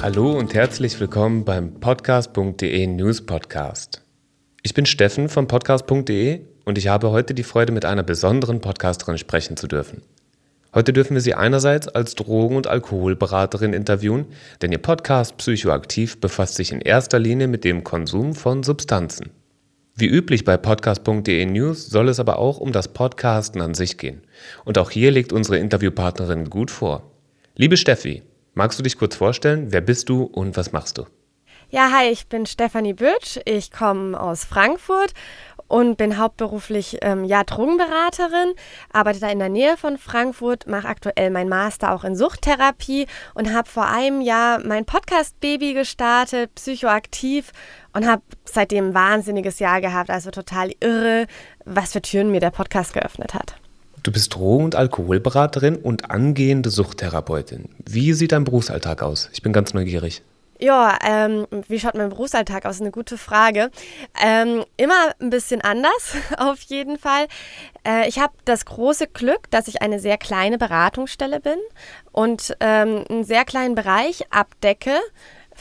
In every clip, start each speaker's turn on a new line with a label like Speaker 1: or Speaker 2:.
Speaker 1: Hallo und herzlich willkommen beim Podcast.de News Podcast. Ich bin Steffen von Podcast.de und ich habe heute die Freude, mit einer besonderen Podcasterin sprechen zu dürfen. Heute dürfen wir sie einerseits als Drogen- und Alkoholberaterin interviewen, denn ihr Podcast Psychoaktiv befasst sich in erster Linie mit dem Konsum von Substanzen. Wie üblich bei podcast.de News soll es aber auch um das Podcasten an sich gehen. Und auch hier legt unsere Interviewpartnerin gut vor. Liebe Steffi, magst du dich kurz vorstellen? Wer bist du und was machst du?
Speaker 2: Ja, hi, ich bin Stefanie Bütsch. Ich komme aus Frankfurt und bin hauptberuflich ähm, ja, Drogenberaterin, arbeite da in der Nähe von Frankfurt, mache aktuell meinen Master auch in Suchttherapie und habe vor einem Jahr mein Podcast-Baby gestartet, psychoaktiv und habe seitdem ein wahnsinniges Jahr gehabt, also total irre, was für Türen mir der Podcast geöffnet hat.
Speaker 1: Du bist Drogen- und Alkoholberaterin und angehende Suchttherapeutin. Wie sieht dein Berufsalltag aus? Ich bin ganz neugierig.
Speaker 2: Ja, ähm, wie schaut mein Berufsalltag aus? Eine gute Frage. Ähm, immer ein bisschen anders, auf jeden Fall. Äh, ich habe das große Glück, dass ich eine sehr kleine Beratungsstelle bin und ähm, einen sehr kleinen Bereich abdecke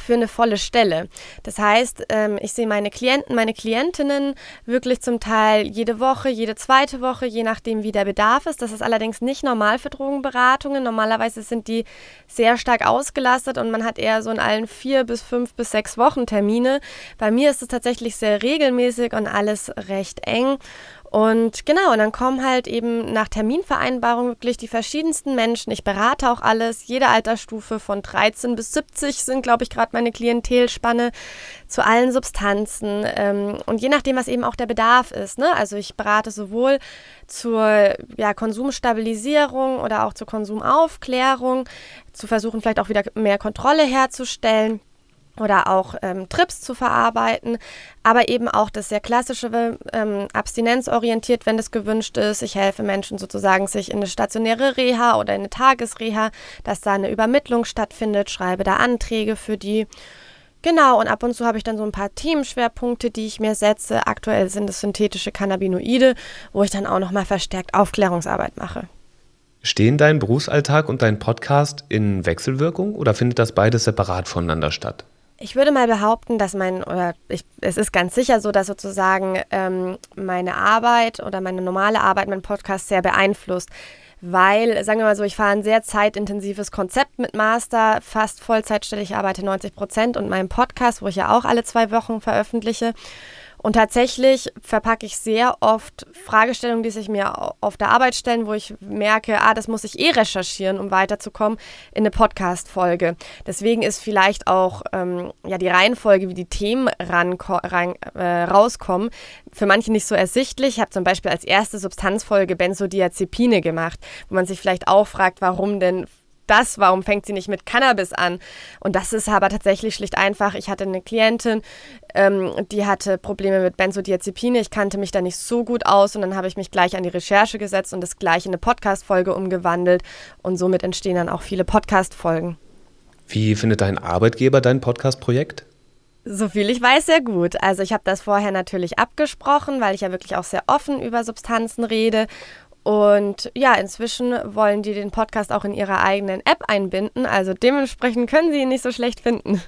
Speaker 2: für eine volle Stelle. Das heißt, ähm, ich sehe meine Klienten, meine Klientinnen wirklich zum Teil jede Woche, jede zweite Woche, je nachdem, wie der Bedarf ist. Das ist allerdings nicht normal für Drogenberatungen. Normalerweise sind die sehr stark ausgelastet und man hat eher so in allen vier bis fünf bis sechs Wochen Termine. Bei mir ist es tatsächlich sehr regelmäßig und alles recht eng. Und genau, und dann kommen halt eben nach Terminvereinbarung wirklich die verschiedensten Menschen. Ich berate auch alles, jede Altersstufe von 13 bis 70 sind, glaube ich, gerade meine Klientelspanne zu allen Substanzen. Ähm, und je nachdem, was eben auch der Bedarf ist. Ne? Also ich berate sowohl zur ja, Konsumstabilisierung oder auch zur Konsumaufklärung, zu versuchen, vielleicht auch wieder mehr Kontrolle herzustellen oder auch ähm, Trips zu verarbeiten, aber eben auch das sehr klassische ähm, abstinenzorientiert, wenn das gewünscht ist. Ich helfe Menschen sozusagen sich in eine stationäre Reha oder in eine Tagesreha, dass da eine Übermittlung stattfindet, schreibe da Anträge für die. Genau, und ab und zu habe ich dann so ein paar Themenschwerpunkte, die ich mir setze. Aktuell sind es synthetische Cannabinoide, wo ich dann auch nochmal verstärkt Aufklärungsarbeit mache.
Speaker 1: Stehen dein Berufsalltag und dein Podcast in Wechselwirkung oder findet das beides separat voneinander statt?
Speaker 2: Ich würde mal behaupten, dass mein, oder ich, es ist ganz sicher so, dass sozusagen ähm, meine Arbeit oder meine normale Arbeit, mein Podcast sehr beeinflusst. Weil, sagen wir mal so, ich fahre ein sehr zeitintensives Konzept mit Master, fast Vollzeitstelle, ich arbeite 90 Prozent und meinem Podcast, wo ich ja auch alle zwei Wochen veröffentliche. Und tatsächlich verpacke ich sehr oft Fragestellungen, die sich mir auf der Arbeit stellen, wo ich merke, ah, das muss ich eh recherchieren, um weiterzukommen, in eine Podcast-Folge. Deswegen ist vielleicht auch ähm, ja, die Reihenfolge, wie die Themen ran, rein, äh, rauskommen, für manche nicht so ersichtlich. Ich habe zum Beispiel als erste Substanzfolge Benzodiazepine gemacht, wo man sich vielleicht auch fragt, warum denn das, warum fängt sie nicht mit Cannabis an? Und das ist aber tatsächlich schlicht einfach. Ich hatte eine Klientin, ähm, die hatte Probleme mit Benzodiazepine. Ich kannte mich da nicht so gut aus und dann habe ich mich gleich an die Recherche gesetzt und das gleich in eine Podcast-Folge umgewandelt. Und somit entstehen dann auch viele Podcast-Folgen.
Speaker 1: Wie findet dein Arbeitgeber dein Podcast-Projekt?
Speaker 2: So viel ich weiß, sehr gut. Also ich habe das vorher natürlich abgesprochen, weil ich ja wirklich auch sehr offen über Substanzen rede und ja, inzwischen wollen die den Podcast auch in ihrer eigenen App einbinden. Also dementsprechend können sie ihn nicht so schlecht finden.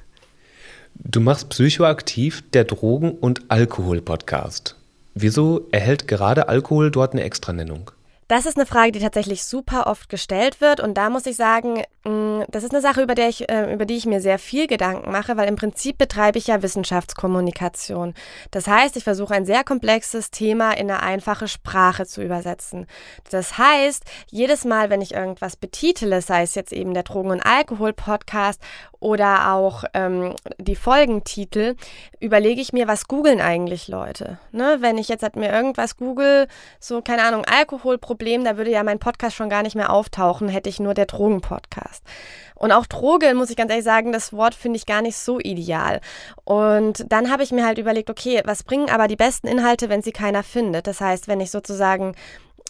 Speaker 1: Du machst Psychoaktiv, der Drogen- und Alkohol-Podcast. Wieso erhält gerade Alkohol dort eine Extranennung?
Speaker 2: Das ist eine Frage, die tatsächlich super oft gestellt wird. Und da muss ich sagen, mm, das ist eine Sache, über, der ich, äh, über die ich mir sehr viel Gedanken mache, weil im Prinzip betreibe ich ja Wissenschaftskommunikation. Das heißt, ich versuche ein sehr komplexes Thema in eine einfache Sprache zu übersetzen. Das heißt, jedes Mal, wenn ich irgendwas betitele, sei es jetzt eben der Drogen- und Alkohol-Podcast oder auch ähm, die Folgentitel, überlege ich mir, was googeln eigentlich Leute. Ne? Wenn ich jetzt halt mir irgendwas google, so keine Ahnung, Alkoholproblem, Problem, da würde ja mein Podcast schon gar nicht mehr auftauchen, hätte ich nur der Drogen-Podcast. Und auch Droge, muss ich ganz ehrlich sagen, das Wort finde ich gar nicht so ideal. Und dann habe ich mir halt überlegt, okay, was bringen aber die besten Inhalte, wenn sie keiner findet? Das heißt, wenn ich sozusagen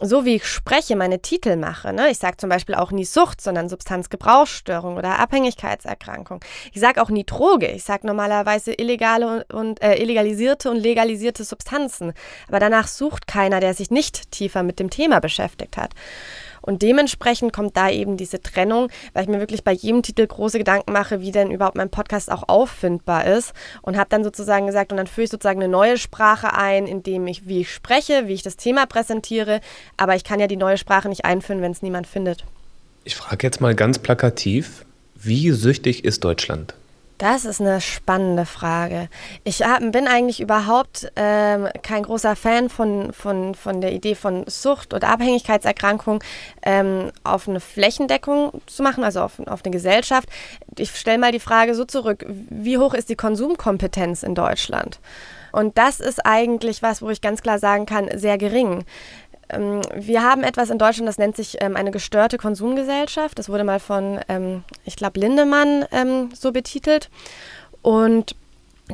Speaker 2: so wie ich spreche, meine Titel mache. Ne? Ich sage zum Beispiel auch nie Sucht, sondern Substanzgebrauchsstörung oder Abhängigkeitserkrankung. Ich sage auch nie Droge. Ich sage normalerweise illegale und äh, illegalisierte und legalisierte Substanzen. Aber danach sucht keiner, der sich nicht tiefer mit dem Thema beschäftigt hat. Und dementsprechend kommt da eben diese Trennung, weil ich mir wirklich bei jedem Titel große Gedanken mache, wie denn überhaupt mein Podcast auch auffindbar ist. Und habe dann sozusagen gesagt, und dann führe ich sozusagen eine neue Sprache ein, indem ich, wie ich spreche, wie ich das Thema präsentiere. Aber ich kann ja die neue Sprache nicht einführen, wenn es niemand findet.
Speaker 1: Ich frage jetzt mal ganz plakativ, wie süchtig ist Deutschland?
Speaker 2: Das ist eine spannende Frage. Ich hab, bin eigentlich überhaupt ähm, kein großer Fan von, von, von der Idee von Sucht oder Abhängigkeitserkrankung ähm, auf eine Flächendeckung zu machen, also auf, auf eine Gesellschaft. Ich stelle mal die Frage so zurück, wie hoch ist die Konsumkompetenz in Deutschland? Und das ist eigentlich was, wo ich ganz klar sagen kann, sehr gering. Ähm, wir haben etwas in Deutschland, das nennt sich ähm, eine gestörte Konsumgesellschaft. Das wurde mal von, ähm, ich glaube, Lindemann ähm, so betitelt. Und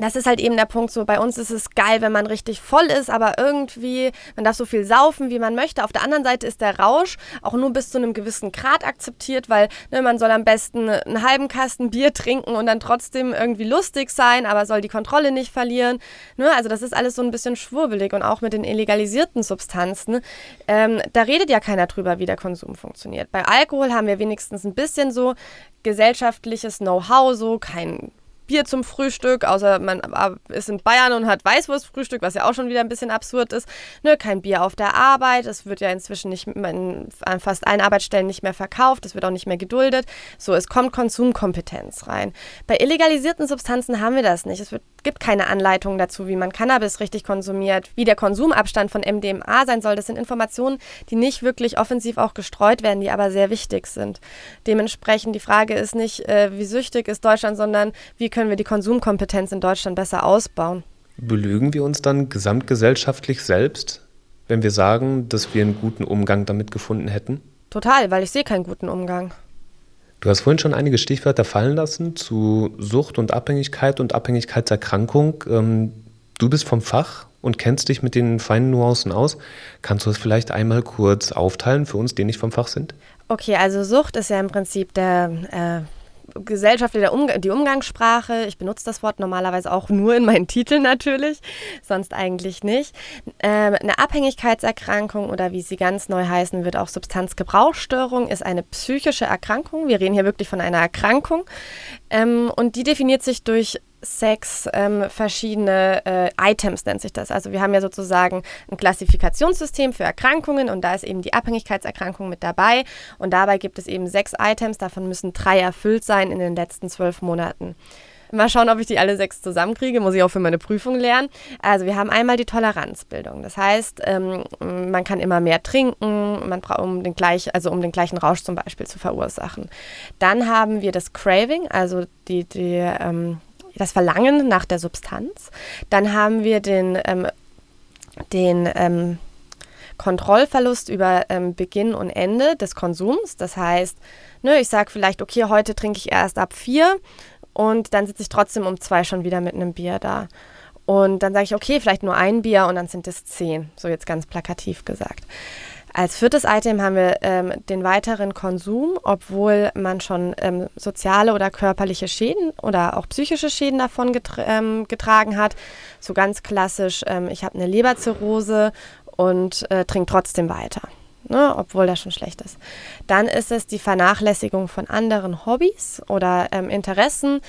Speaker 2: das ist halt eben der Punkt, so bei uns ist es geil, wenn man richtig voll ist, aber irgendwie, man darf so viel saufen, wie man möchte. Auf der anderen Seite ist der Rausch auch nur bis zu einem gewissen Grad akzeptiert, weil ne, man soll am besten einen halben Kasten Bier trinken und dann trotzdem irgendwie lustig sein, aber soll die Kontrolle nicht verlieren. Ne? Also das ist alles so ein bisschen schwurbelig und auch mit den illegalisierten Substanzen. Ähm, da redet ja keiner drüber, wie der Konsum funktioniert. Bei Alkohol haben wir wenigstens ein bisschen so gesellschaftliches Know-how, so kein Bier zum Frühstück, außer man ist in Bayern und hat Weißwurstfrühstück, was ja auch schon wieder ein bisschen absurd ist. Ne, kein Bier auf der Arbeit, es wird ja inzwischen nicht an fast allen Arbeitsstellen nicht mehr verkauft, es wird auch nicht mehr geduldet. So, es kommt Konsumkompetenz rein. Bei illegalisierten Substanzen haben wir das nicht. Es wird, gibt keine Anleitung dazu, wie man Cannabis richtig konsumiert, wie der Konsumabstand von MDMA sein soll. Das sind Informationen, die nicht wirklich offensiv auch gestreut werden, die aber sehr wichtig sind. Dementsprechend die Frage ist nicht, äh, wie süchtig ist Deutschland, sondern wie können wir die Konsumkompetenz in Deutschland besser ausbauen?
Speaker 1: Belügen wir uns dann gesamtgesellschaftlich selbst, wenn wir sagen, dass wir einen guten Umgang damit gefunden hätten?
Speaker 2: Total, weil ich sehe keinen guten Umgang.
Speaker 1: Du hast vorhin schon einige Stichwörter fallen lassen zu Sucht und Abhängigkeit und Abhängigkeitserkrankung. Ähm, du bist vom Fach und kennst dich mit den feinen Nuancen aus. Kannst du es vielleicht einmal kurz aufteilen für uns, die nicht vom Fach sind?
Speaker 2: Okay, also Sucht ist ja im Prinzip der äh, gesellschaftliche Umg die Umgangssprache. Ich benutze das Wort normalerweise auch nur in meinen Titeln natürlich, sonst eigentlich nicht. Ähm, eine Abhängigkeitserkrankung oder wie sie ganz neu heißen wird, auch Substanzgebrauchsstörung, ist eine psychische Erkrankung. Wir reden hier wirklich von einer Erkrankung. Ähm, und die definiert sich durch sechs ähm, verschiedene äh, Items, nennt sich das. Also wir haben ja sozusagen ein Klassifikationssystem für Erkrankungen und da ist eben die Abhängigkeitserkrankung mit dabei. Und dabei gibt es eben sechs Items, davon müssen drei erfüllt sein in den letzten zwölf Monaten. Mal schauen, ob ich die alle sechs zusammenkriege. Muss ich auch für meine Prüfung lernen. Also wir haben einmal die Toleranzbildung. Das heißt, ähm, man kann immer mehr trinken, man um den gleich, also um den gleichen Rausch zum Beispiel zu verursachen. Dann haben wir das Craving, also die, die ähm, das Verlangen nach der Substanz. Dann haben wir den, ähm, den ähm, Kontrollverlust über ähm, Beginn und Ende des Konsums. Das heißt, ne, ich sage vielleicht, okay, heute trinke ich erst ab vier und dann sitze ich trotzdem um zwei schon wieder mit einem Bier da. Und dann sage ich, okay, vielleicht nur ein Bier und dann sind es zehn. So jetzt ganz plakativ gesagt. Als viertes Item haben wir ähm, den weiteren Konsum, obwohl man schon ähm, soziale oder körperliche Schäden oder auch psychische Schäden davon getra ähm, getragen hat. So ganz klassisch, ähm, ich habe eine Leberzirrhose und äh, trinke trotzdem weiter ne, obwohl das schon schlecht ist. Dann ist es die Vernachlässigung von anderen Hobbys oder ähm, Interessen.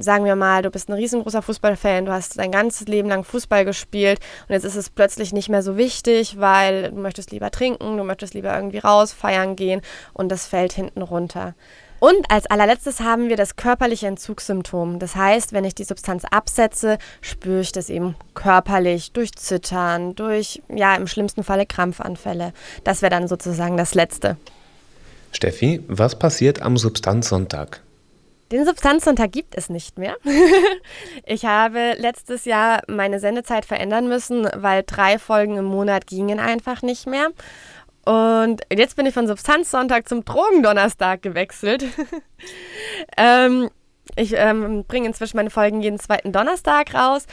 Speaker 2: Sagen wir mal, du bist ein riesengroßer Fußballfan, du hast dein ganzes Leben lang Fußball gespielt und jetzt ist es plötzlich nicht mehr so wichtig, weil du möchtest lieber trinken, du möchtest lieber irgendwie raus, feiern gehen und das fällt hinten runter. Und als allerletztes haben wir das körperliche Entzugssymptom. Das heißt, wenn ich die Substanz absetze, spüre ich das eben körperlich durch Zittern, durch, ja, im schlimmsten Falle Krampfanfälle. Das wäre dann sozusagen das Letzte.
Speaker 1: Steffi, was passiert am Substanzsonntag?
Speaker 2: Den Substanzsonntag gibt es nicht mehr. ich habe letztes Jahr meine Sendezeit verändern müssen, weil drei Folgen im Monat gingen einfach nicht mehr. Und jetzt bin ich von Substanzsonntag zum Drogendonnerstag gewechselt. ähm, Ich ähm, bringe inzwischen meine Folgen jeden zweiten Donnerstag raus.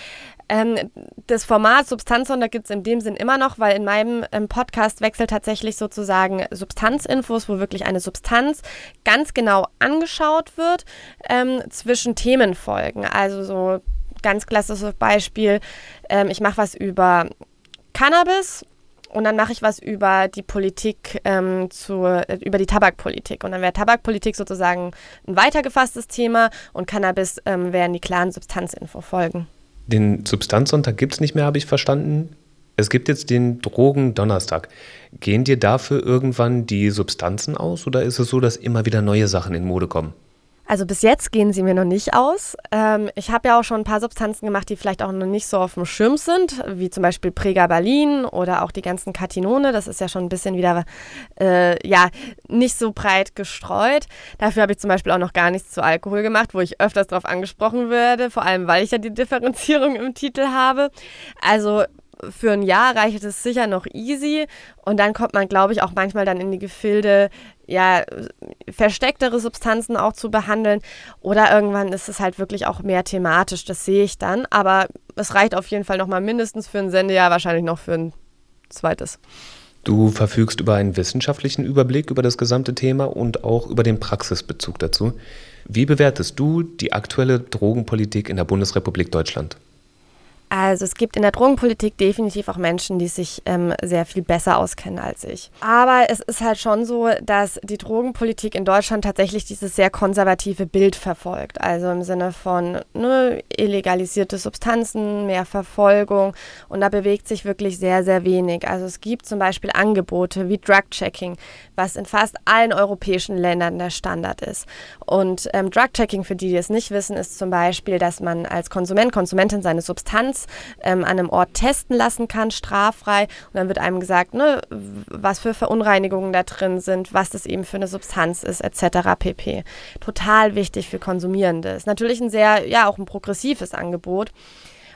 Speaker 2: Ähm, das Format Substanzsonder gibt es in dem Sinn immer noch, weil in meinem ähm, Podcast wechselt tatsächlich sozusagen Substanzinfos, wo wirklich eine Substanz ganz genau angeschaut wird, ähm, zwischen Themenfolgen. Also so ganz klassisches Beispiel, ähm, ich mache was über Cannabis und dann mache ich was über die Politik, ähm, zu, äh, über die Tabakpolitik. Und dann wäre Tabakpolitik sozusagen ein weitergefasstes Thema und Cannabis ähm, wären die klaren Substanzinfo-Folgen.
Speaker 1: Den Substanzsonntag gibt es nicht mehr, habe ich verstanden. Es gibt jetzt den Drogen-Donnerstag. Gehen dir dafür irgendwann die Substanzen aus oder ist es so, dass immer wieder neue Sachen in Mode kommen?
Speaker 2: Also bis jetzt gehen sie mir noch nicht aus. Ähm, ich habe ja auch schon ein paar Substanzen gemacht, die vielleicht auch noch nicht so auf dem Schirm sind, wie zum Beispiel Pregabalin oder auch die ganzen Katinone. Das ist ja schon ein bisschen wieder, äh, ja, nicht so breit gestreut. Dafür habe ich zum Beispiel auch noch gar nichts zu Alkohol gemacht, wo ich öfters darauf angesprochen werde, vor allem weil ich ja die Differenzierung im Titel habe. Also für ein Jahr reicht es sicher noch easy und dann kommt man, glaube ich, auch manchmal dann in die Gefilde, ja, verstecktere Substanzen auch zu behandeln oder irgendwann ist es halt wirklich auch mehr thematisch, das sehe ich dann, aber es reicht auf jeden Fall noch mal mindestens für ein Sendejahr, wahrscheinlich noch für ein zweites.
Speaker 1: Du verfügst über einen wissenschaftlichen Überblick über das gesamte Thema und auch über den Praxisbezug dazu. Wie bewertest du die aktuelle Drogenpolitik in der Bundesrepublik Deutschland?
Speaker 2: Also es gibt in der Drogenpolitik definitiv auch Menschen, die sich ähm, sehr viel besser auskennen als ich. Aber es ist halt schon so, dass die Drogenpolitik in Deutschland tatsächlich dieses sehr konservative Bild verfolgt. Also im Sinne von ne, illegalisierte Substanzen, mehr Verfolgung. Und da bewegt sich wirklich sehr, sehr wenig. Also es gibt zum Beispiel Angebote wie Drug-Checking, was in fast allen europäischen Ländern der Standard ist. Und ähm, Drug-Checking, für die, die es nicht wissen, ist zum Beispiel, dass man als Konsument, Konsumentin seine Substanz Ähm, an einem Ort testen lassen kann, straffrei. Und dann wird einem gesagt, ne, was für Verunreinigungen da drin sind, was das eben für eine Substanz ist, etc. pp. Total wichtig für Konsumierende. Ist natürlich ein sehr, ja, auch ein progressives Angebot.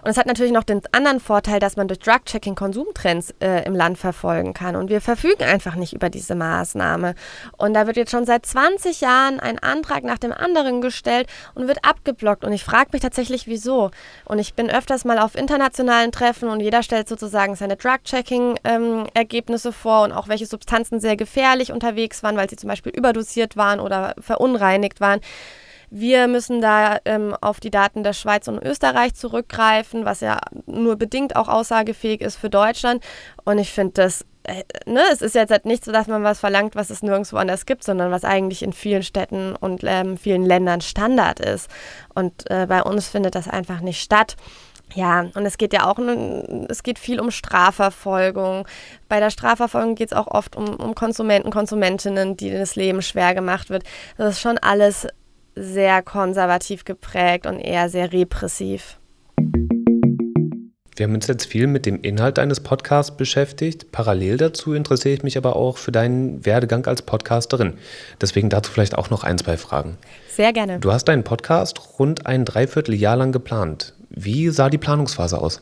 Speaker 2: Und es hat natürlich noch den anderen Vorteil, dass man durch Drug-Checking Konsumtrends äh, im Land verfolgen kann. Und wir verfügen einfach nicht über diese Maßnahme. Und da wird jetzt schon seit 20 Jahren ein Antrag nach dem anderen gestellt und wird abgeblockt. Und ich frage mich tatsächlich, wieso. Und ich bin öfters mal auf internationalen Treffen und jeder stellt sozusagen seine Drug-Checking-Ergebnisse ähm, vor und auch welche Substanzen sehr gefährlich unterwegs waren, weil sie zum Beispiel überdosiert waren oder verunreinigt waren. Wir müssen da ähm, auf die Daten der Schweiz und Österreich zurückgreifen, was ja nur bedingt auch aussagefähig ist für Deutschland. Und ich finde das äh, Ne, es ist jetzt halt nicht so, dass man was verlangt, was es nirgendwo anders gibt, sondern was eigentlich in vielen Städten und ähm, vielen Ländern Standard ist. Und äh, bei uns findet das einfach nicht statt. Ja, und es geht ja auch, es geht viel um Strafverfolgung. Bei der Strafverfolgung geht es auch oft um, um Konsumenten, Konsumentinnen, die das Leben schwer gemacht wird. Das ist schon alles sehr konservativ geprägt und eher sehr repressiv.
Speaker 1: Wir haben uns jetzt viel mit dem Inhalt deines Podcasts beschäftigt. Parallel dazu interessiere ich mich aber auch für deinen Werdegang als Podcasterin. Deswegen dazu vielleicht auch noch ein, zwei Fragen.
Speaker 2: Sehr gerne.
Speaker 1: Du hast deinen Podcast rund ein Dreivierteljahr lang geplant. Wie sah die Planungsphase aus?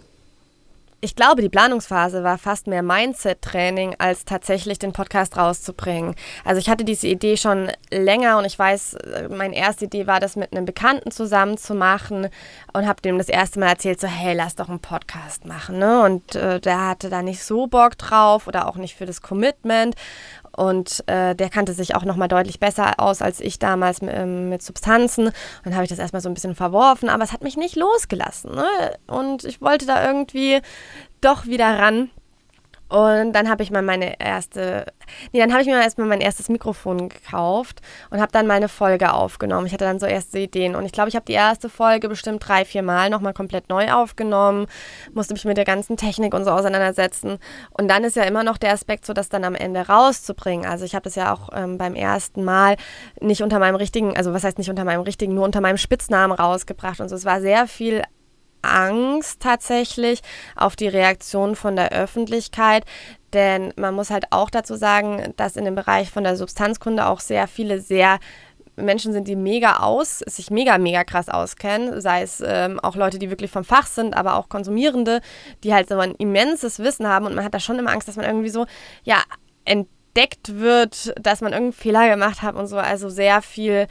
Speaker 2: Ich glaube, die Planungsphase war fast mehr Mindset-Training, als tatsächlich den Podcast rauszubringen. Also ich hatte diese Idee schon länger und ich weiß, meine erste Idee war, das mit einem Bekannten zusammen zu machen und habe dem das erste Mal erzählt, so hey, lass doch einen Podcast machen. Ne? Und äh, der hatte da nicht so Bock drauf oder auch nicht für das Commitment. Und äh, der kannte sich auch nochmal deutlich besser aus als ich damals mit, ähm, mit Substanzen. Und dann habe ich das erstmal so ein bisschen verworfen, aber es hat mich nicht losgelassen. Ne? Und ich wollte da irgendwie doch wieder ran. Und dann habe ich mal meine erste, nee, dann habe ich mir erstmal mein erstes Mikrofon gekauft und habe dann meine Folge aufgenommen. Ich hatte dann so erste Ideen und ich glaube, ich habe die erste Folge bestimmt drei, vier Mal nochmal komplett neu aufgenommen, musste mich mit der ganzen Technik und so auseinandersetzen. Und dann ist ja immer noch der Aspekt, so das dann am Ende rauszubringen. Also ich habe das ja auch ähm, beim ersten Mal nicht unter meinem richtigen, also was heißt nicht unter meinem richtigen, nur unter meinem Spitznamen rausgebracht und so. Es war sehr viel Angst tatsächlich auf die Reaktion von der Öffentlichkeit. Denn man muss halt auch dazu sagen, dass in dem Bereich von der Substanzkunde auch sehr viele sehr Menschen sind, die mega aus, sich mega, mega krass auskennen, sei es ähm, auch Leute, die wirklich vom Fach sind, aber auch Konsumierende, die halt so ein immenses Wissen haben und man hat da schon immer Angst, dass man irgendwie so, ja, ent entdeckt wird, dass man irgendeinen Fehler gemacht hat und so. Also sehr viel,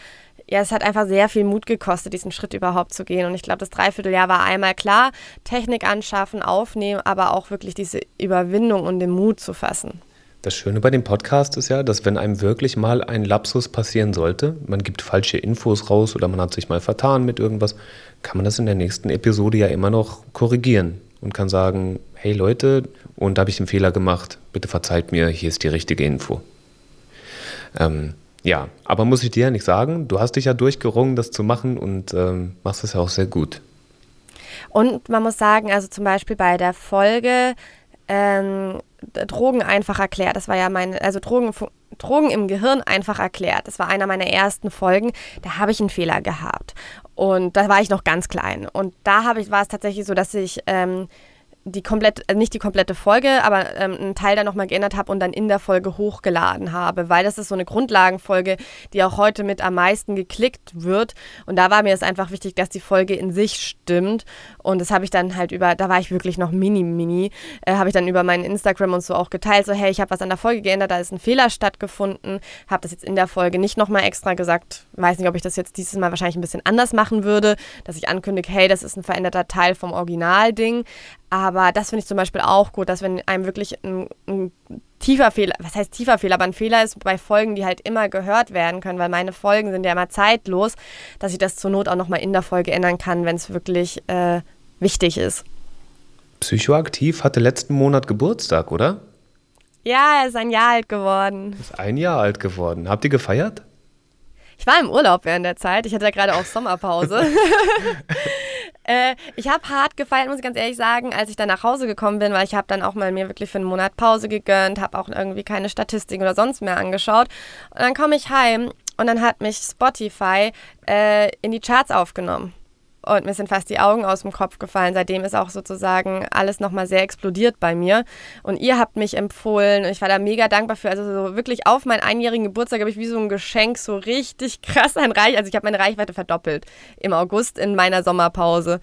Speaker 2: ja, es hat einfach sehr viel Mut gekostet, diesen Schritt überhaupt zu gehen. Und ich glaube, das Dreivierteljahr war einmal klar, Technik anschaffen, aufnehmen, aber auch wirklich diese Überwindung und den Mut zu fassen.
Speaker 1: Das Schöne bei dem Podcast ist ja, dass wenn einem wirklich mal ein Lapsus passieren sollte, man gibt falsche Infos raus oder man hat sich mal vertan mit irgendwas, kann man das in der nächsten Episode ja immer noch korrigieren und kann sagen, hey Leute, und da habe ich einen Fehler gemacht, bitte verzeiht mir, hier ist die richtige Info. Ähm, ja, aber muss ich dir ja nicht sagen, du hast dich ja durchgerungen, das zu machen und ähm, machst es ja auch sehr gut.
Speaker 2: Und man muss sagen, also zum Beispiel bei der Folge ähm, Drogen einfach erklärt. Das war ja meine, also Drogen, Drogen im Gehirn einfach erklärt. Das war einer meiner ersten Folgen. Da habe ich einen Fehler gehabt. Und da war ich noch ganz klein. Und da habe ich, war es tatsächlich so, dass ich ähm, die komplett, also nicht die komplette Folge, aber ähm, einen Teil da nochmal geändert habe und dann in der Folge hochgeladen habe, weil das ist so eine Grundlagenfolge, die auch heute mit am meisten geklickt wird. Und da war mir es einfach wichtig, dass die Folge in sich stimmt. Und das habe ich dann halt über, da war ich wirklich noch mini, mini, äh, habe ich dann über meinen Instagram und so auch geteilt, so hey, ich habe was an der Folge geändert, da ist ein Fehler stattgefunden, habe das jetzt in der Folge nicht nochmal extra gesagt, weiß nicht, ob ich das jetzt dieses Mal wahrscheinlich ein bisschen anders machen würde, dass ich ankündige, hey, das ist ein veränderter Teil vom Originalding, aber das finde ich zum Beispiel auch gut, dass wenn einem wirklich ein, ein, tiefer Fehler, was heißt tiefer Fehler, aber ein Fehler ist bei Folgen, die halt immer gehört werden können, weil meine Folgen sind ja immer zeitlos, dass ich das zur Not auch nochmal in der Folge ändern kann, wenn es wirklich äh, wichtig ist.
Speaker 1: Psychoaktiv hatte letzten Monat Geburtstag, oder?
Speaker 2: Ja, er ist ein Jahr alt geworden.
Speaker 1: Ist ein Jahr alt geworden. Habt ihr gefeiert?
Speaker 2: Ich war im Urlaub während der Zeit. Ich hatte ja gerade auch Sommerpause. Äh, ich habe hart gefeiert, muss ich ganz ehrlich sagen, als ich dann nach Hause gekommen bin, weil ich habe dann auch mal mir wirklich für einen Monat Pause gegönnt, habe auch irgendwie keine Statistiken oder sonst mehr angeschaut. Und dann komme ich heim und dann hat mich Spotify äh, in die Charts aufgenommen und mir sind fast die Augen aus dem Kopf gefallen. Seitdem ist auch sozusagen alles nochmal sehr explodiert bei mir. Und ihr habt mich empfohlen und ich war da mega dankbar für. Also so wirklich auf meinen einjährigen Geburtstag habe ich wie so ein Geschenk so richtig krass ein Reich. Also ich habe meine Reichweite verdoppelt im August in meiner Sommerpause.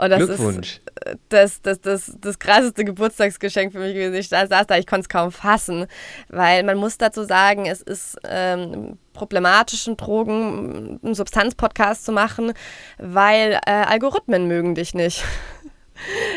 Speaker 2: Und das
Speaker 1: Glückwunsch.
Speaker 2: ist das, das, das, das krasseste Geburtstagsgeschenk für mich gewesen. Ich saß da, ich konnte es kaum fassen, weil man muss dazu sagen, es ist ähm, problematischen Drogen einen Substanzpodcast zu machen, weil äh, Algorithmen mögen dich nicht.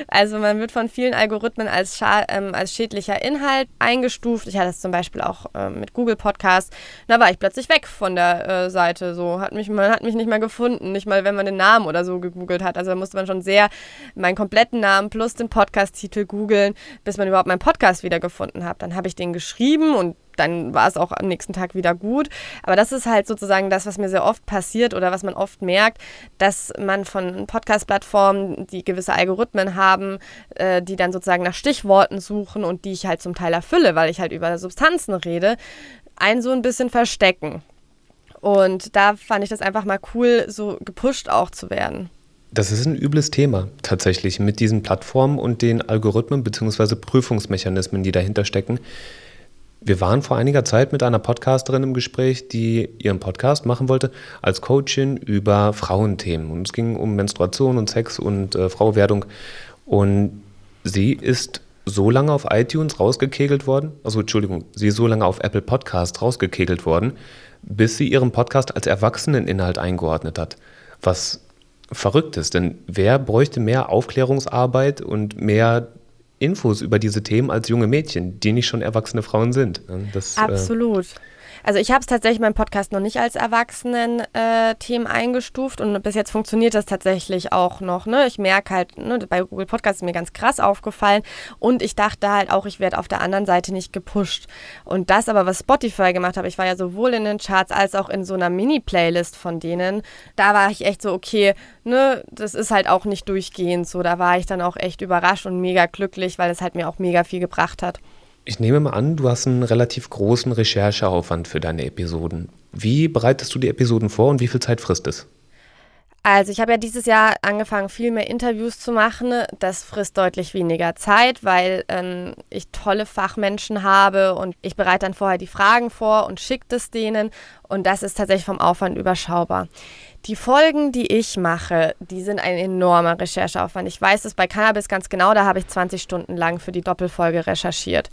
Speaker 2: Also man wird von vielen Algorithmen als, ähm, als schädlicher Inhalt eingestuft. Ich hatte es zum Beispiel auch ähm, mit Google Podcast. Da war ich plötzlich weg von der äh, Seite. So hat mich, man hat mich nicht mehr gefunden, nicht mal wenn man den Namen oder so gegoogelt hat. Also da musste man schon sehr meinen kompletten Namen plus den Podcast-Titel googeln, bis man überhaupt meinen Podcast wiedergefunden hat. Dann habe ich den geschrieben und dann war es auch am nächsten Tag wieder gut. Aber das ist halt sozusagen das, was mir sehr oft passiert oder was man oft merkt, dass man von Podcast-Plattformen, die gewisse Algorithmen haben, äh, die dann sozusagen nach Stichworten suchen und die ich halt zum Teil erfülle, weil ich halt über Substanzen rede, einen so ein bisschen verstecken. Und da fand ich das einfach mal cool, so gepusht auch zu werden.
Speaker 1: Das ist ein übles Thema tatsächlich mit diesen Plattformen und den Algorithmen bzw. Prüfungsmechanismen, die dahinter stecken. Wir waren vor einiger Zeit mit einer Podcasterin im Gespräch, die ihren Podcast machen wollte als Coachin über Frauenthemen. Und es ging um Menstruation und Sex und äh, Frauwerdung. Und sie ist so lange auf iTunes rausgekegelt worden, also Entschuldigung, sie ist so lange auf Apple Podcast rausgekegelt worden, bis sie ihren Podcast als Erwachseneninhalt eingeordnet hat. Was verrückt ist, denn wer bräuchte mehr Aufklärungsarbeit und mehr Infos über diese Themen als junge Mädchen, die nicht schon erwachsene Frauen sind.
Speaker 2: Das, äh, Absolut. Äh also ich habe es tatsächlich meinen Podcast noch nicht als Erwachsenen-Themen äh, eingestuft und bis jetzt funktioniert das tatsächlich auch noch. Ne? Ich merke halt, ne, bei Google Podcast ist mir ganz krass aufgefallen und ich dachte halt auch, ich werde auf der anderen Seite nicht gepusht. Und das aber, was Spotify gemacht hat, ich war ja sowohl in den Charts als auch in so einer Mini-Playlist von denen, da war ich echt so, okay, ne, das ist halt auch nicht durchgehend so. Da war ich dann auch echt überrascht und mega glücklich, weil es halt mir auch mega viel gebracht hat.
Speaker 1: Ich nehme mal an, du hast einen relativ großen Rechercheaufwand für deine Episoden. Wie bereitest du die Episoden vor und wie viel Zeit frisst es?
Speaker 2: Also ich habe ja dieses Jahr angefangen, viel mehr Interviews zu machen. Das frisst deutlich weniger Zeit, weil ähm, ich tolle Fachmenschen habe und ich bereite dann vorher die Fragen vor und schicke es denen. Und das ist tatsächlich vom Aufwand überschaubar. Die Folgen, die ich mache, die sind ein enormer Rechercheaufwand. Ich weiß es bei Cannabis ganz genau, da habe ich 20 Stunden lang für die Doppelfolge recherchiert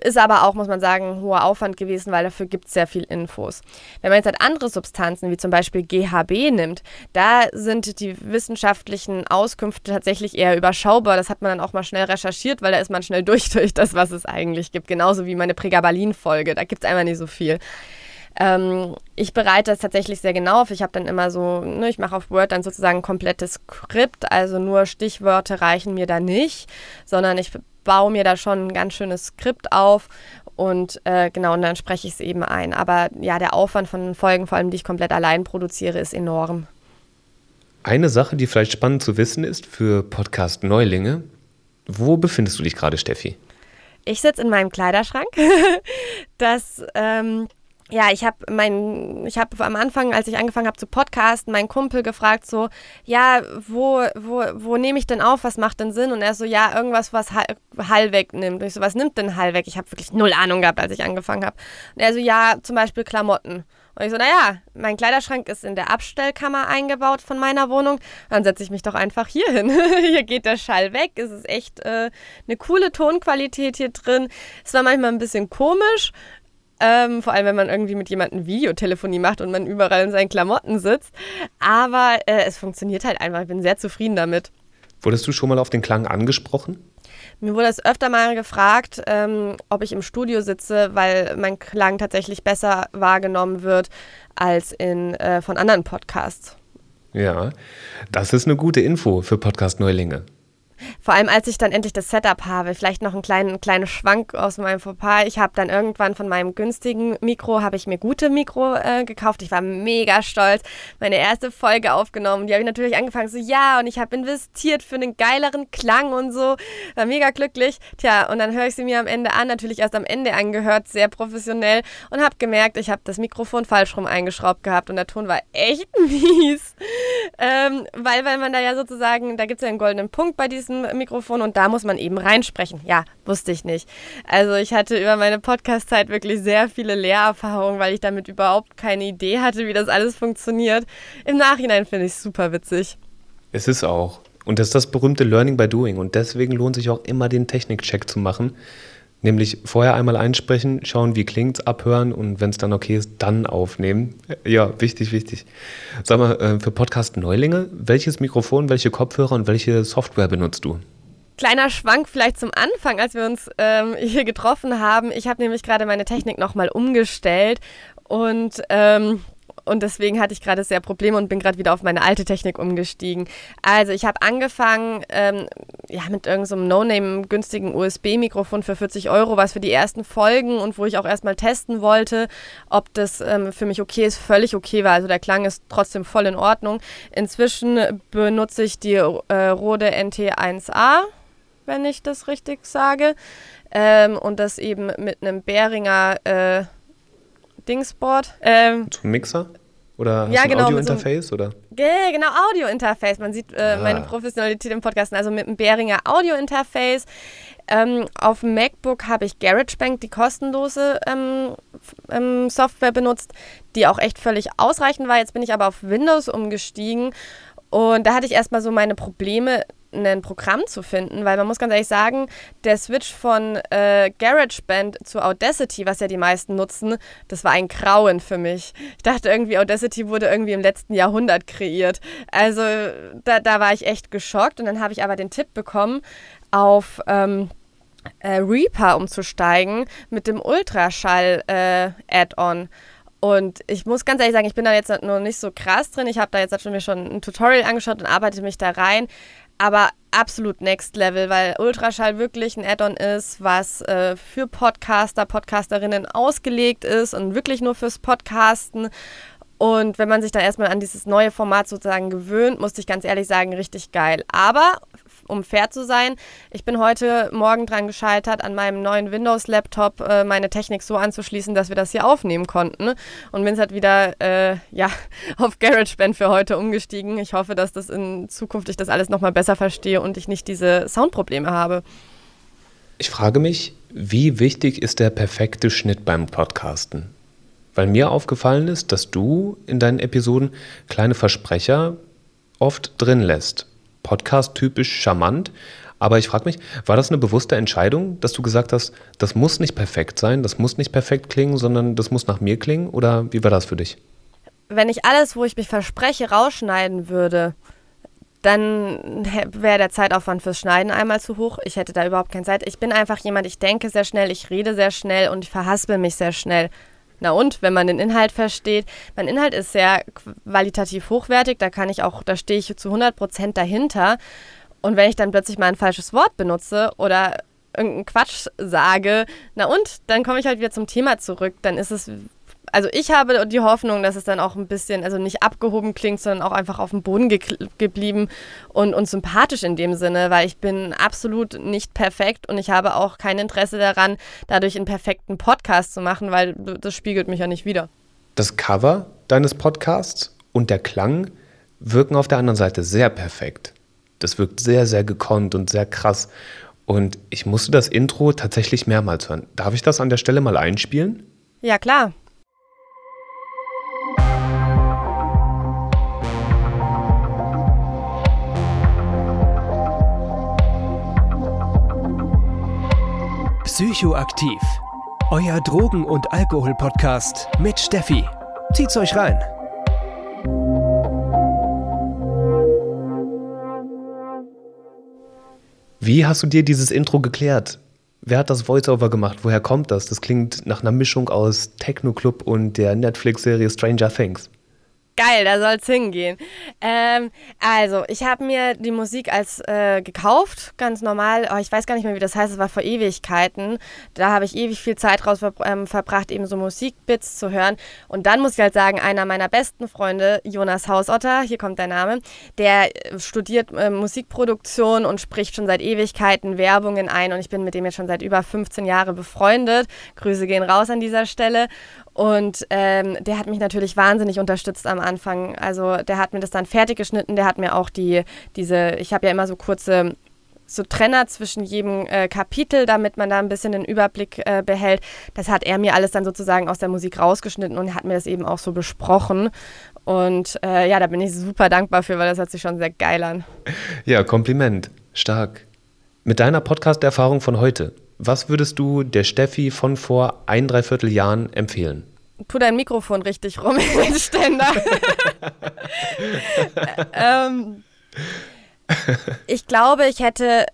Speaker 2: ist aber auch, muss man sagen, ein hoher Aufwand gewesen, weil dafür gibt es sehr viel Infos. Wenn man jetzt halt andere Substanzen, wie zum Beispiel GHB nimmt, da sind die wissenschaftlichen Auskünfte tatsächlich eher überschaubar. Das hat man dann auch mal schnell recherchiert, weil da ist man schnell durch durch das, was es eigentlich gibt. Genauso wie meine Pregabalin-Folge. Da gibt es einfach nicht so viel. Ähm, ich bereite das tatsächlich sehr genau auf. Ich habe dann immer so, ne, ich mache auf Word dann sozusagen ein komplettes Skript, also nur Stichwörter reichen mir da nicht, sondern ich baue mir da schon ein ganz schönes Skript auf und äh, genau, und dann spreche ich es eben ein. Aber ja, der Aufwand von Folgen, vor allem die ich komplett allein produziere, ist enorm.
Speaker 1: Eine Sache, die vielleicht spannend zu wissen ist für Podcast-Neulinge, wo befindest du dich gerade, Steffi?
Speaker 2: Ich sitze in meinem Kleiderschrank. das ähm, ja, ich habe mein, ich habe am Anfang, als ich angefangen habe zu podcasten, meinen Kumpel gefragt so, ja, wo, wo, wo nehme ich denn auf? Was macht denn Sinn? Und er so, ja, irgendwas, was Hall wegnimmt. Und ich so, was nimmt denn Hall weg? Ich habe wirklich null Ahnung gehabt, als ich angefangen habe. Und er so, ja, zum Beispiel Klamotten. Und ich so, naja, mein Kleiderschrank ist in der Abstellkammer eingebaut von meiner Wohnung. Dann setze ich mich doch einfach hier hin. hier geht der Schall weg. Es ist echt äh, eine coole Tonqualität hier drin. Es war manchmal ein bisschen komisch, ähm, vor allem, wenn man irgendwie mit jemandem Videotelefonie macht und man überall in seinen Klamotten sitzt. Aber äh, es funktioniert halt einfach. Ich bin sehr zufrieden damit.
Speaker 1: Wurdest du schon mal auf den Klang angesprochen?
Speaker 2: Mir wurde es öfter mal gefragt, ähm, ob ich im Studio sitze, weil mein Klang tatsächlich besser wahrgenommen wird als in, äh, von anderen Podcasts.
Speaker 1: Ja, das ist eine gute Info für Podcast-Neulinge.
Speaker 2: Vor allem, als ich dann endlich das Setup habe, vielleicht noch einen kleinen, kleinen Schwank aus meinem Fauxpas. Ich habe dann irgendwann von meinem günstigen Mikro, habe ich mir gute Mikro äh, gekauft. Ich war mega stolz. Meine erste Folge aufgenommen. Die habe ich natürlich angefangen so, ja, und ich habe investiert für einen geileren Klang und so. War mega glücklich. Tja, und dann höre ich sie mir am Ende an, natürlich erst am Ende angehört, sehr professionell und habe gemerkt, ich habe das Mikrofon falsch rum eingeschraubt gehabt und der Ton war echt mies. Ähm, weil, weil man da ja sozusagen, da gibt es ja einen goldenen Punkt bei diesem diesem Mikrofon und da muss man eben reinsprechen. Ja, wusste ich nicht. Also ich hatte über meine Podcast-Zeit wirklich sehr viele Lehrerfahrungen, weil ich damit überhaupt keine Idee hatte, wie das alles funktioniert. Im Nachhinein finde ich es super witzig.
Speaker 1: Es ist auch. Und das ist das berühmte Learning by Doing. Und deswegen lohnt sich auch immer den Technikcheck zu machen. Nämlich vorher einmal einsprechen, schauen, wie klingt es, abhören und wenn es dann okay ist, dann aufnehmen. Ja, wichtig, wichtig. Sag mal, äh, für Podcast-Neulinge, welches Mikrofon, welche Kopfhörer und welche Software benutzt du?
Speaker 2: Kleiner Schwank vielleicht zum Anfang, als wir uns ähm, hier getroffen haben. Ich habe nämlich gerade meine Technik nochmal umgestellt und ähm, und deswegen hatte ich gerade sehr Probleme und bin gerade wieder auf meine alte Technik umgestiegen. Also ich habe angefangen ähm, ja, mit irgendeinem so No-Name günstigen USB-Mikrofon für 40 Euro, was für die ersten Folgen und wo ich auch erstmal testen wollte, ob das ähm, für mich okay ist, völlig okay war. Also der Klang ist trotzdem voll in Ordnung. Inzwischen benutze ich die äh, Rode NT1A, wenn ich das richtig sage. Ähm, und das eben mit einem Behringer äh, Dingsboard.
Speaker 1: Ähm, Zum Mixer? Oder ja, genau, Audio-Interface? So
Speaker 2: genau, Audio-Interface. Man sieht äh, ah. meine Professionalität im Podcast. Also mit einem Behringer Audio-Interface. Ähm, auf dem MacBook habe ich GarageBand, die kostenlose ähm, ähm, Software benutzt, die auch echt völlig ausreichend war. Jetzt bin ich aber auf Windows umgestiegen und da hatte ich erstmal so meine Probleme, ein Programm zu finden, weil man muss ganz ehrlich sagen, der Switch von äh, GarageBand zu Audacity, was ja die meisten nutzen, das war ein Grauen für mich. Ich dachte irgendwie, Audacity wurde irgendwie im letzten Jahrhundert kreiert. Also da, da war ich echt geschockt und dann habe ich aber den Tipp bekommen, auf ähm, äh, Reaper umzusteigen mit dem Ultraschall-Add-on. Äh, und ich muss ganz ehrlich sagen, ich bin da jetzt noch nicht so krass drin. Ich habe da jetzt schon mir schon ein Tutorial angeschaut und arbeite mich da rein aber absolut next level, weil Ultraschall wirklich ein Add-on ist, was äh, für Podcaster, Podcasterinnen ausgelegt ist und wirklich nur fürs Podcasten. Und wenn man sich dann erstmal an dieses neue Format sozusagen gewöhnt, muss ich ganz ehrlich sagen, richtig geil. Aber um fair zu sein, ich bin heute Morgen dran gescheitert, an meinem neuen Windows-Laptop äh, meine Technik so anzuschließen, dass wir das hier aufnehmen konnten. Und bin halt wieder äh, ja, auf GarageBand für heute umgestiegen. Ich hoffe, dass das in Zukunft ich das alles nochmal besser verstehe und ich nicht diese Soundprobleme habe.
Speaker 1: Ich frage mich, wie wichtig ist der perfekte Schnitt beim Podcasten? Weil mir aufgefallen ist, dass du in deinen Episoden kleine Versprecher oft drin lässt. Podcast-typisch charmant, Aber ich frage mich, war das eine bewusste Entscheidung, dass du gesagt hast, das muss nicht perfekt sein, das muss nicht perfekt klingen, sondern das muss nach mir klingen? Oder wie war das für dich?
Speaker 2: Wenn ich alles, wo ich mich verspreche, rausschneiden würde, dann wäre der Zeitaufwand fürs Schneiden einmal zu hoch. Ich hätte da überhaupt keine Zeit. Ich bin einfach jemand, ich denke sehr schnell, ich rede sehr schnell und ich verhaspel mich sehr schnell. Na und, wenn man den Inhalt versteht, mein Inhalt ist sehr qualitativ hochwertig, da kann ich auch, da stehe ich zu 100 Prozent dahinter. Und wenn ich dann plötzlich mal ein falsches Wort benutze oder irgendeinen Quatsch sage, na und, dann komme ich halt wieder zum Thema zurück. Dann ist es, also ich habe die Hoffnung, dass es dann auch ein bisschen, also nicht abgehoben klingt, sondern auch einfach auf dem Boden ge geblieben und, und sympathisch in dem Sinne, weil ich bin absolut nicht perfekt und ich habe auch kein Interesse daran, dadurch einen perfekten Podcast zu machen, weil das spiegelt mich ja nicht wieder.
Speaker 1: Das Cover deines Podcasts und der Klang wirken auf der anderen Seite sehr perfekt. Das wirkt sehr, sehr gekonnt und sehr krass. Und ich musste das Intro tatsächlich mehrmals hören. Darf ich das an der Stelle mal einspielen?
Speaker 2: Ja, klar.
Speaker 3: Psychoaktiv. Euer Drogen- und Alkohol-Podcast mit Steffi. Zieht's euch rein.
Speaker 1: Wie hast du dir dieses Intro geklärt? Wer hat das Voiceover gemacht? Woher kommt das? Das klingt nach einer Mischung aus Techno-Club und der Netflix-Serie Stranger Things.
Speaker 2: Geil, da soll es hingehen. Ähm, also, ich habe mir die Musik als äh, gekauft, ganz normal. Oh, ich weiß gar nicht mehr, wie das heißt, es war vor Ewigkeiten. Da habe ich ewig viel Zeit raus ver ähm, verbracht, eben so Musikbits zu hören. Und dann muss ich halt sagen, einer meiner besten Freunde, Jonas Hausotter, hier kommt der Name, der äh, studiert äh, Musikproduktion und spricht schon seit Ewigkeiten Werbungen ein. Und ich bin mit dem jetzt schon seit über 15 Jahren befreundet. Grüße gehen raus an dieser Stelle. Und ähm, der hat mich natürlich wahnsinnig unterstützt am Anfang. Also der hat mir das dann fertig geschnitten, der hat mir auch die, diese, ich habe ja immer so kurze so Trenner zwischen jedem äh, Kapitel, damit man da ein bisschen den Überblick äh, behält. Das hat er mir alles dann sozusagen aus der Musik rausgeschnitten und hat mir das eben auch so besprochen. Und äh, ja, da bin ich super dankbar für, weil das hört sich schon sehr geil an.
Speaker 1: Ja, Kompliment. Stark. Mit deiner Podcast-Erfahrung von heute, was würdest du der Steffi von vor ein, dreiviertel Jahren empfehlen?
Speaker 2: Tu dein Mikrofon richtig rum in den Ständer. ähm, ich glaube, ich hätte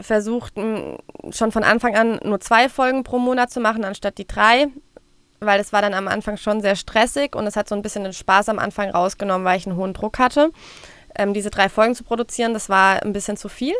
Speaker 2: versucht, schon von Anfang an nur zwei Folgen pro Monat zu machen, anstatt die drei. Weil es war dann am Anfang schon sehr stressig und es hat so ein bisschen den Spaß am Anfang rausgenommen, weil ich einen hohen Druck hatte. Ähm, diese drei Folgen zu produzieren, das war ein bisschen zu viel.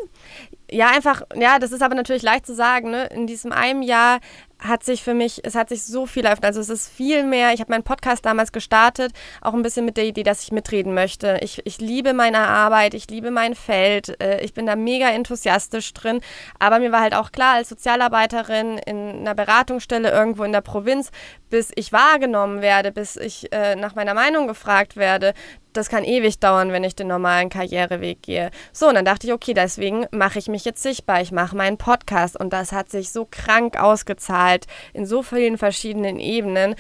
Speaker 2: Ja, einfach, ja, das ist aber natürlich leicht zu sagen. Ne? In diesem einen Jahr hat sich für mich, es hat sich so viel eröffnet. Also es ist viel mehr, ich habe meinen Podcast damals gestartet, auch ein bisschen mit der Idee, dass ich mitreden möchte. Ich, ich liebe meine Arbeit, ich liebe mein Feld, äh, ich bin da mega enthusiastisch drin. Aber mir war halt auch klar, als Sozialarbeiterin in einer Beratungsstelle irgendwo in der Provinz, bis ich wahrgenommen werde, bis ich äh, nach meiner Meinung gefragt werde, das kann ewig dauern, wenn ich den normalen Karriereweg gehe. So, und dann dachte ich, okay, deswegen mache ich mich jetzt sichtbar. Ich mache meinen Podcast und das hat sich so krank ausgezahlt in so vielen verschiedenen Ebenen.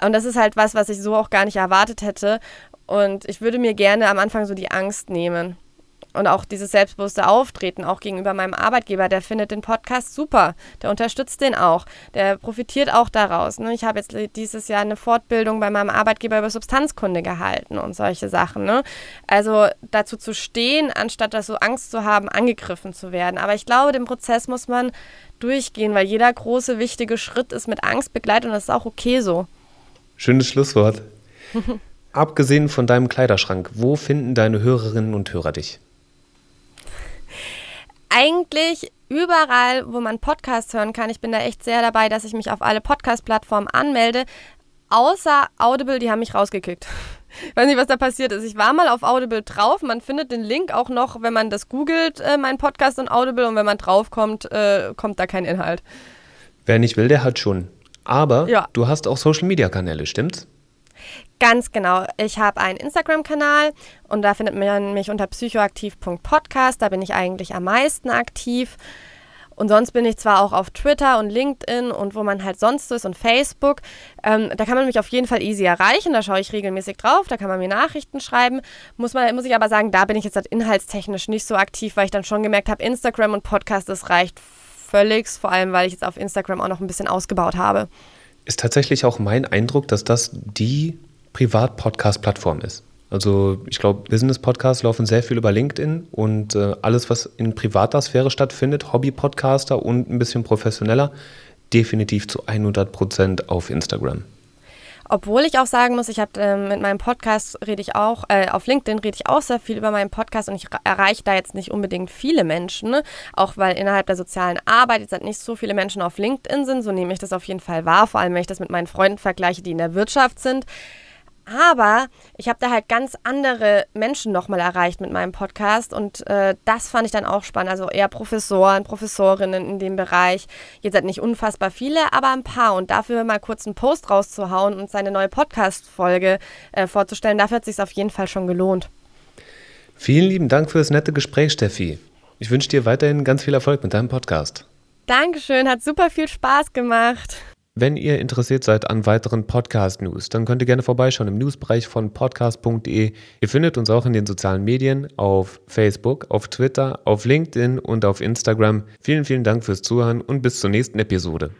Speaker 2: Und das ist halt was, was ich so auch gar nicht erwartet hätte. Und ich würde mir gerne am Anfang so die Angst nehmen. Und auch dieses selbstbewusste Auftreten, auch gegenüber meinem Arbeitgeber, der findet den Podcast super. Der unterstützt den auch. Der profitiert auch daraus. Ne? Ich habe jetzt dieses Jahr eine Fortbildung bei meinem Arbeitgeber über Substanzkunde gehalten und solche Sachen. Ne? Also dazu zu stehen, anstatt das so Angst zu haben, angegriffen zu werden. Aber ich glaube, den Prozess muss man durchgehen, weil jeder große, wichtige Schritt ist mit Angst begleitet und das ist auch okay so.
Speaker 1: Schönes Schlusswort. Abgesehen von deinem Kleiderschrank, wo finden deine Hörerinnen und Hörer dich?
Speaker 2: Eigentlich überall, wo man Podcasts hören kann. Ich bin da echt sehr dabei, dass ich mich auf alle Podcast-Plattformen anmelde. Außer Audible, die haben mich rausgekickt. Ich weiß nicht, was da passiert ist. Ich war mal auf Audible drauf. Man findet den Link auch noch, wenn man das googelt, äh, mein Podcast und Audible. Und wenn man draufkommt, äh, kommt da kein Inhalt.
Speaker 1: Wer nicht will, der hat schon. Aber ja. du hast auch Social-Media-Kanäle, stimmt's?
Speaker 2: Ganz genau. Ich habe einen Instagram-Kanal und da findet man mich unter psychoaktiv.podcast. Da bin ich eigentlich am meisten aktiv. Und sonst bin ich zwar auch auf Twitter und LinkedIn und wo man halt sonst so ist und Facebook. Ähm, da kann man mich auf jeden Fall easy erreichen. Da schaue ich regelmäßig drauf. Da kann man mir Nachrichten schreiben. Muss, man, muss ich aber sagen, da bin ich jetzt halt inhaltstechnisch nicht so aktiv, weil ich dann schon gemerkt habe, Instagram und Podcast, das reicht völlig. Vor allem, weil ich jetzt auf Instagram auch noch ein bisschen ausgebaut habe.
Speaker 1: Ist tatsächlich auch mein Eindruck, dass das die Privat-Podcast-Plattform ist. Also ich glaube, Business-Podcasts laufen sehr viel über LinkedIn und äh, alles, was in privater Sphäre stattfindet, Hobby-Podcaster und ein bisschen professioneller, definitiv zu 100 Prozent auf Instagram.
Speaker 2: Obwohl ich auch sagen muss, ich habe äh, mit meinem Podcast rede ich auch, äh, auf LinkedIn rede ich auch sehr viel über meinen Podcast und ich erreiche da jetzt nicht unbedingt viele Menschen, ne? auch weil innerhalb der sozialen Arbeit jetzt halt nicht so viele Menschen auf LinkedIn sind, so nehme ich das auf jeden Fall wahr, vor allem wenn ich das mit meinen Freunden vergleiche, die in der Wirtschaft sind. Aber ich habe da halt ganz andere Menschen nochmal erreicht mit meinem Podcast und äh, das fand ich dann auch spannend. Also eher Professoren, Professorinnen in dem Bereich. Jetzt halt nicht unfassbar viele, aber ein paar. Und dafür mal kurz einen Post rauszuhauen und seine neue Podcast-Folge äh, vorzustellen, dafür hat es sich auf jeden Fall schon gelohnt.
Speaker 1: Vielen lieben Dank für das nette Gespräch, Steffi. Ich wünsche dir weiterhin ganz viel Erfolg mit deinem Podcast.
Speaker 2: Dankeschön, hat super viel Spaß gemacht.
Speaker 1: Wenn ihr interessiert seid an weiteren Podcast-News, dann könnt ihr gerne vorbeischauen im Newsbereich von podcast.de. Ihr findet uns auch in den sozialen Medien auf Facebook, auf Twitter, auf LinkedIn und auf Instagram. Vielen, vielen Dank fürs Zuhören und bis zur nächsten Episode.